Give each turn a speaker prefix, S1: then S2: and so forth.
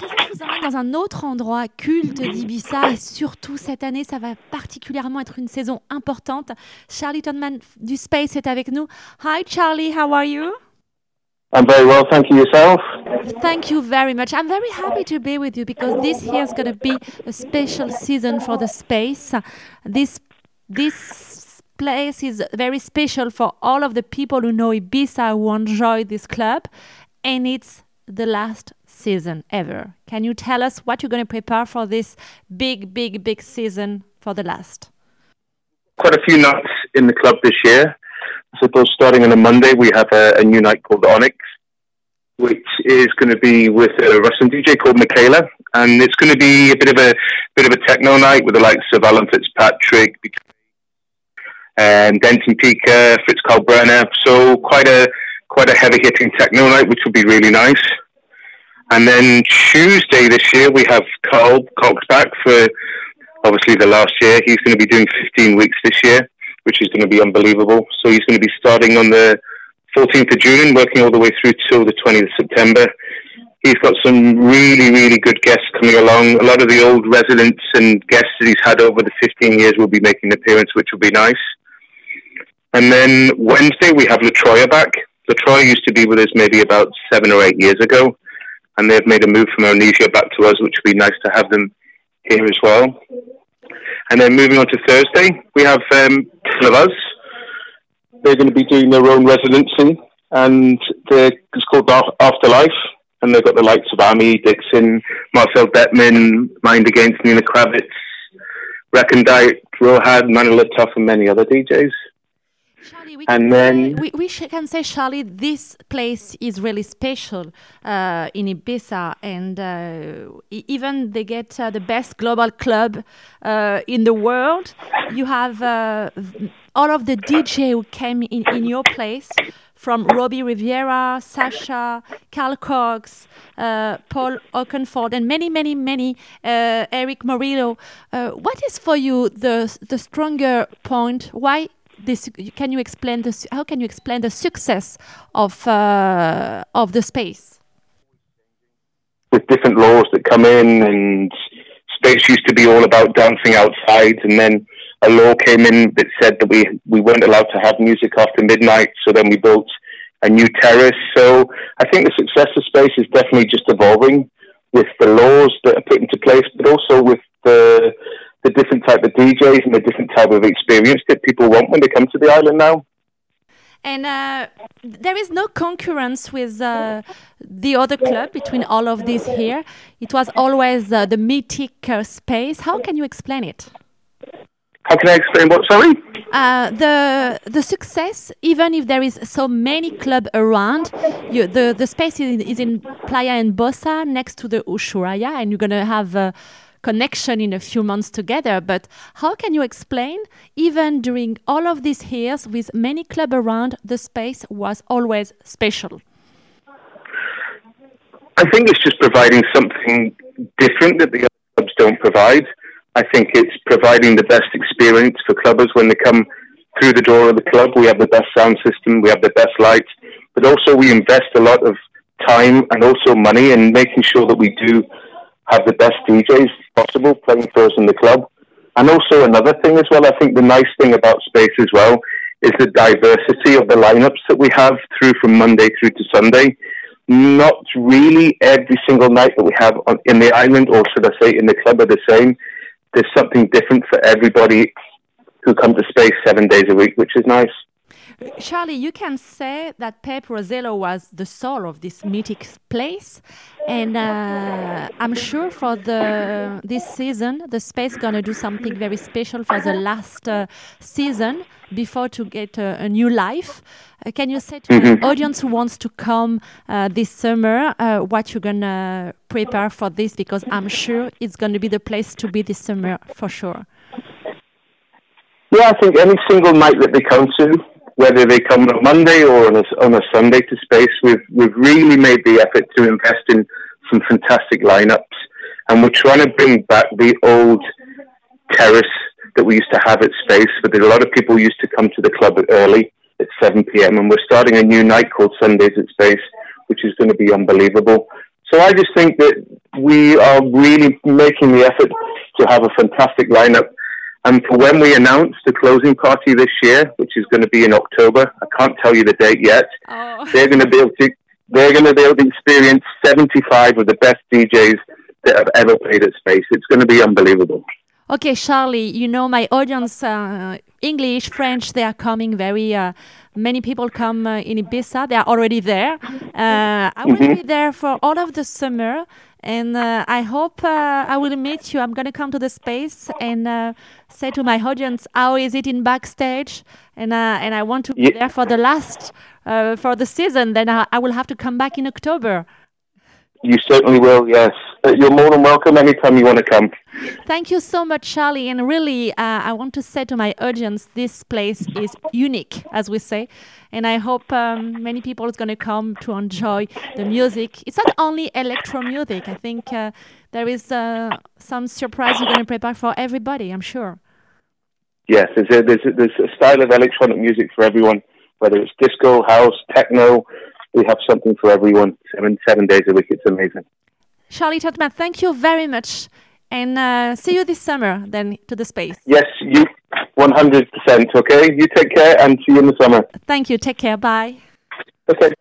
S1: je vous emmène dans un autre endroit culte d'Ibiza et surtout cette année, ça va particulièrement être une saison importante. Charlie Tonman du Space est avec nous. Hi Charlie, how are you?
S2: I'm very well, thank you yourself?
S1: Thank you very much. I'm very happy to be with you because this year is going to be a special season for the space. This this place is very special for all of the people who know Ibiza who enjoy this club, and it's the last season ever. Can you tell us what you're going to prepare for this big, big, big season for the last?
S2: Quite a few nights in the club this year. I suppose starting on a Monday, we have a, a new night called Onyx, which is going to be with a Russian DJ called Michaela, and it's going to be a bit of a bit of a techno night with the likes of Alan Fitzpatrick, and Denton Pika, Fritz Kalkbrenner. So quite a quite a heavy hitting techno night, which will be really nice. And then Tuesday this year we have Carl Cox back for obviously the last year. He's going to be doing 15 weeks this year which is going to be unbelievable. So he's going to be starting on the 14th of June working all the way through till the 20th of September. He's got some really, really good guests coming along. A lot of the old residents and guests that he's had over the 15 years will be making an appearance, which will be nice. And then Wednesday, we have La Troya back. La Troya used to be with us maybe about seven or eight years ago, and they've made a move from Amnesia back to us, which would be nice to have them here as well. And then moving on to Thursday, we have um, of us. They're going to be doing their own residency, and it's called Afterlife. And they've got the likes of Amy Dixon, Marcel Dettmann, Mind Against Nina Kraviz, Recondite, Rødhåd, Manila Tuff, and many other DJs.
S1: We and then say, we, we can say, Charlie, this place is really special uh, in Ibiza, and uh, even they get uh, the best global club uh, in the world. You have uh, all of the DJ who came in, in your place. From Robbie Rivera, Sasha, Carl Cox, uh, Paul Oakenfold, and many, many, many, Erick Morillo. what is for you the the stronger point? Why this can you explain this how can you explain the success of uh, of the space?
S2: With different laws that come in and space used to be all about dancing outside and then a law came in that said that we we weren't allowed to have music after midnight so then we built a new terrace. So i think the success of space is definitely just evolving with the laws that are put into place but also with the the different type of DJs and the different type of experience that people want when they come to the island now.
S1: And uh, there is no concurrence with uh, the other club between all of these here. It was always uh, the mythic uh, space. How can you explain it?
S2: How can I explain what? Sorry.
S1: Uh, the the success, even if there is so many club around, you, the the space is, is in Playa d'en Bossa next to the Ushuaia, and you're gonna have uh, connection in a few months together. But how can you explain, even during all of these years with many clubs around, the space was always special?
S2: I think it's just providing something different that the other clubs don't provide. I think it's providing the best experience for clubbers when they come through the door of the club. We have the best sound system, we have the best lights, but also we invest a lot of time and also money in making sure that we do have the best DJs possible playing for us in the club. And also another thing as well, I think the nice thing about Space as well is the diversity of the lineups that we have through from Monday through to Sunday. Not really every single night that we have on, in the island, or should I say in the club, are the same. There's something different for everybody who come to Space seven days a week, which is nice.
S1: Charlie, you can say that Pep Rosello was the soul of this mythic place, and uh, I'm sure for the this season, the space is gonna do something very special for the last uh, season before to get a, a new life. Uh, can you say to mm -hmm. the mm-hmm. audience who wants to come uh, this summer uh, what you're gonna prepare for this? Because I'm sure it's gonna be the place to be this summer for sure.
S2: Yeah, I think any single night that they come to, whether they come on a Monday or on a, on a Sunday to space, we've, we've really made the effort to invest in some fantastic lineups. And we're trying to bring back the old terrace that we used to have at Space. But a lot of people used to come to the club early at 7 p.m. And we're starting a new night called Sundays at Space, which is going to be unbelievable. So I just think that we are really making the effort to have a fantastic lineup. And for when we announce the closing party this year, which is going to be in October, I can't tell you the date yet. Oh. They're going to be able to they're going to be able to experience 75 of the best DJs that have ever played at Space. It's going to be unbelievable.
S1: Okay, Charlie, you know my audience, uh, English, French, they are coming very. Uh, many people come uh, in Ibiza. They are already there. Uh, I will mm-hmm. be there for all of the summer, and uh, I hope uh, I will meet you. I'm gonna come to the space and say to my audience, how is it in backstage? And and I want to be yeah. there for the last for the season. Then I, I will have to come back in October.
S2: You certainly will, yes. Uh, you're more than welcome anytime you want to come.
S1: Thank you so much, Charlie. And really, uh, I want to say to my audience, this place is unique, as we say. And I hope um, many people are going to come to enjoy the music. It's not only electro music. I think uh, there is uh, some surprise you're going to prepare for everybody, I'm sure.
S2: Yes, there's a, there's, a, there's a style of electronic music for everyone, whether it's disco, house, techno, we have something for everyone seven seven days a week. It's amazing.
S1: Charlie Tatman, thank you very much, and uh, see you this summer then to the space.
S2: Yes, you one hundred percent. Okay, you take care and see you in the summer.
S1: Thank you. Take care. Bye.
S2: Okay.